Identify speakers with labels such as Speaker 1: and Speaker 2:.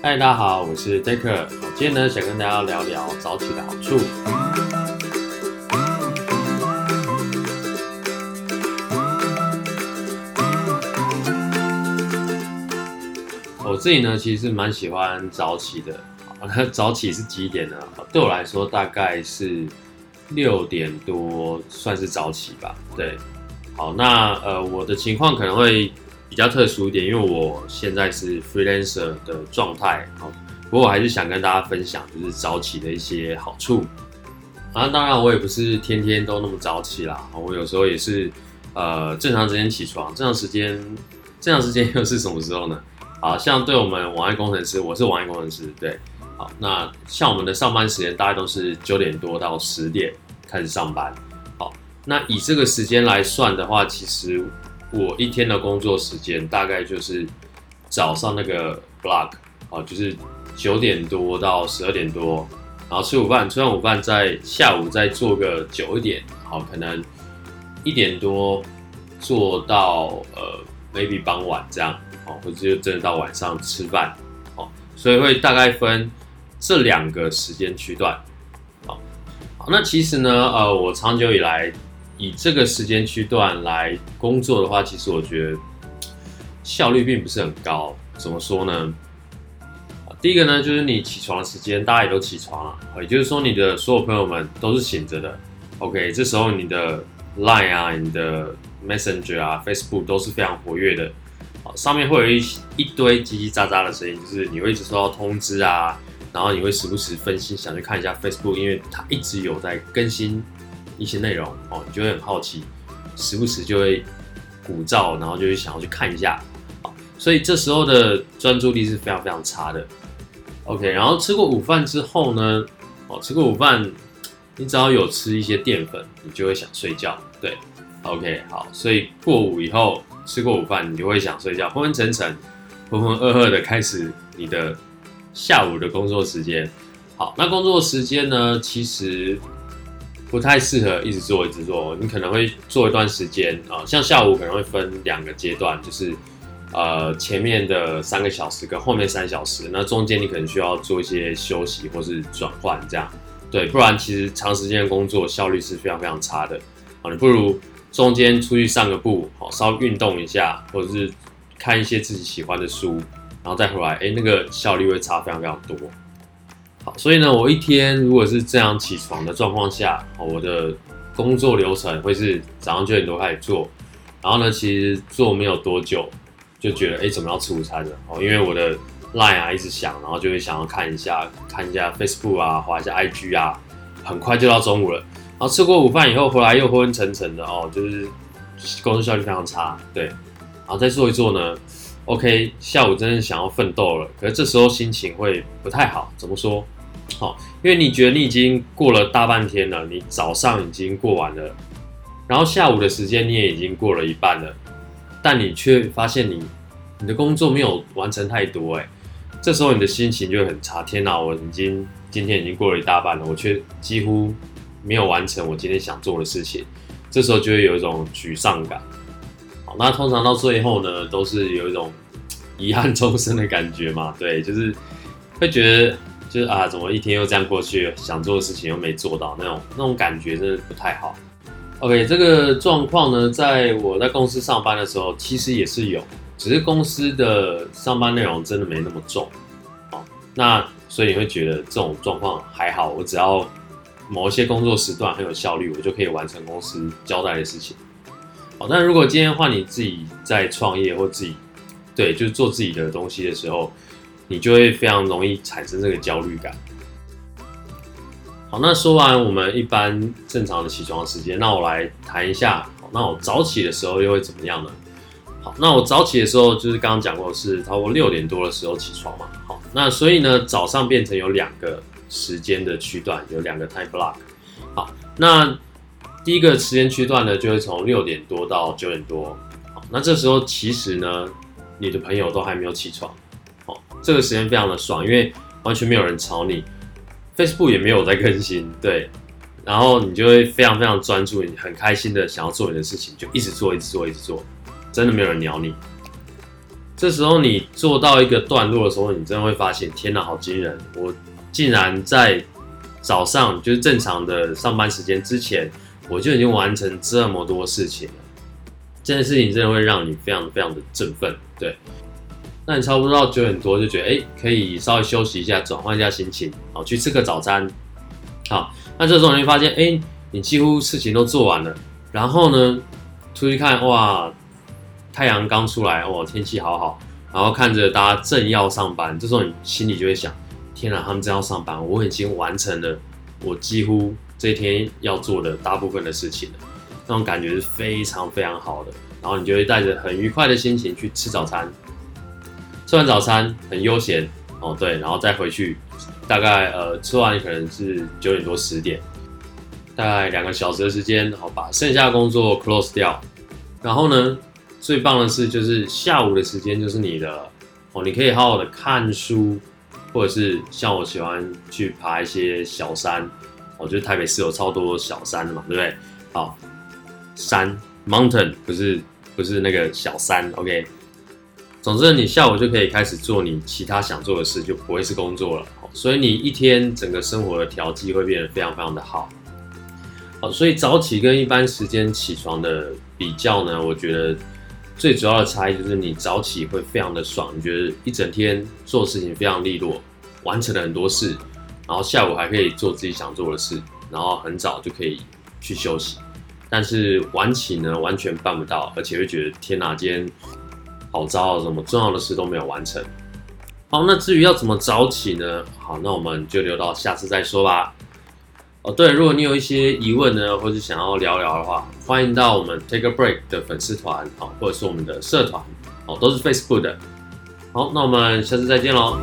Speaker 1: 嗨，大家好，我是 Decker。我今天呢，想跟大家聊聊早起的好处。我自己呢，其实蛮喜欢早起的。那早起是几点呢？对我来说，大概是六点多，算是早起吧。对，好，那呃，我的情况可能会。比较特殊一点，因为我现在是 freelancer 的状态，好，不过我还是想跟大家分享，就是早起的一些好处。啊，当然我也不是天天都那么早起啦，我有时候也是，呃，正常时间起床，正常时间，正常时间又是什么时候呢？好，像对我们网页工程师，我是网页工程师，对，好，那像我们的上班时间大概都是九点多到十点开始上班，好，那以这个时间来算的话，其实。我一天的工作时间大概就是早上那个 block 啊，就是九点多到十二点多，然后吃午饭，吃完午饭再下午再做个久一点，好，可能一点多做到呃 maybe 傍晚这样，哦，或者就真的到晚上吃饭，哦，所以会大概分这两个时间区段，好，好，那其实呢，呃，我长久以来。以这个时间区段来工作的话，其实我觉得效率并不是很高。怎么说呢？第一个呢，就是你起床的时间，大家也都起床了，也就是说你的所有朋友们都是醒着的。OK，这时候你的 Line 啊、你的 Messenger 啊、Facebook 都是非常活跃的，上面会有一一堆叽叽喳喳的声音，就是你会一直收到通知啊，然后你会时不时分心想去看一下 Facebook，因为它一直有在更新。一些内容哦，你就会很好奇，时不时就会鼓噪，然后就会想要去看一下，所以这时候的专注力是非常非常差的。OK，然后吃过午饭之后呢，哦，吃过午饭，你只要有吃一些淀粉，你就会想睡觉。对，OK，好，所以过午以后吃过午饭，你就会想睡觉，昏昏沉沉、浑浑噩噩的开始你的下午的工作时间。好，那工作时间呢，其实。不太适合一直做一直做，你可能会做一段时间啊，像下午可能会分两个阶段，就是呃前面的三个小时跟后面三小时，那中间你可能需要做一些休息或是转换这样，对，不然其实长时间工作效率是非常非常差的啊，你不如中间出去散个步，好，稍微运动一下，或者是看一些自己喜欢的书，然后再回来，哎，那个效率会差非常非常多。所以呢，我一天如果是这样起床的状况下，我的工作流程会是早上九点多开始做，然后呢，其实做没有多久，就觉得哎，怎么要吃午餐了？哦，因为我的 Line 啊一直响，然后就会想要看一下，看一下 Facebook 啊，滑一下 IG 啊，很快就到中午了。然后吃过午饭以后回来又昏昏沉沉的哦，就是工作效率非常差。对，然后再做一做呢，OK，下午真的想要奋斗了，可是这时候心情会不太好。怎么说？好，因为你觉得你已经过了大半天了，你早上已经过完了，然后下午的时间你也已经过了一半了，但你却发现你你的工作没有完成太多，哎，这时候你的心情就会很差。天哪，我已经今天已经过了一大半了，我却几乎没有完成我今天想做的事情，这时候就会有一种沮丧感。好，那通常到最后呢，都是有一种遗憾终生的感觉嘛，对，就是会觉得。就是啊，怎么一天又这样过去，想做的事情又没做到，那种那种感觉真的不太好。OK，这个状况呢，在我在公司上班的时候，其实也是有，只是公司的上班内容真的没那么重，哦，那所以你会觉得这种状况还好，我只要某一些工作时段很有效率，我就可以完成公司交代的事情。好，但如果今天换你自己在创业或自己对，就是做自己的东西的时候。你就会非常容易产生这个焦虑感。好，那说完我们一般正常的起床时间，那我来谈一下，那我早起的时候又会怎么样呢？好，那我早起的时候就是刚刚讲过是差不多六点多的时候起床嘛。好，那所以呢，早上变成有两个时间的区段，有两个 time block。好，那第一个时间区段呢，就会从六点多到九点多。好，那这时候其实呢，你的朋友都还没有起床。这个时间非常的爽，因为完全没有人吵你，Facebook 也没有在更新，对，然后你就会非常非常专注，你很开心的想要做你的事情，就一直做，一直做，一直做，真的没有人鸟你。这时候你做到一个段落的时候，你真的会发现，天哪，好惊人！我竟然在早上就是正常的上班时间之前，我就已经完成这么多事情了。这件事情真的会让你非常非常的振奋，对。那你差不多到九点多就觉得，哎，可以稍微休息一下，转换一下心情，好，去吃个早餐。好，那这时候你会发现，哎，你几乎事情都做完了。然后呢，出去看，哇，太阳刚出来，哇，天气好好。然后看着大家正要上班，这时候你心里就会想，天哪，他们正要上班，我已经完成了我几乎这一天要做的大部分的事情了。那种感觉是非常非常好的。然后你就会带着很愉快的心情去吃早餐。吃完早餐很悠闲哦，对，然后再回去，大概呃吃完可能是九点多十点，大概两个小时的时间，好把剩下的工作 close 掉。然后呢，最棒的是就是下午的时间就是你的哦，你可以好好的看书，或者是像我喜欢去爬一些小山，我觉得台北市有超多小山的嘛，对不对？好，山 mountain 不是不是那个小山，OK。总之，你下午就可以开始做你其他想做的事，就不会是工作了。所以你一天整个生活的调剂会变得非常非常的好。好，所以早起跟一般时间起床的比较呢，我觉得最主要的差异就是你早起会非常的爽，你觉得一整天做事情非常利落，完成了很多事，然后下午还可以做自己想做的事，然后很早就可以去休息。但是晚起呢，完全办不到，而且会觉得天哪，今天。好糟啊，什么重要的事都没有完成。好，那至于要怎么早起呢？好，那我们就留到下次再说吧。哦，对，如果你有一些疑问呢，或者想要聊聊的话，欢迎到我们 Take a Break 的粉丝团，啊，或者是我们的社团，哦，都是 Facebook 的。好，那我们下次再见喽。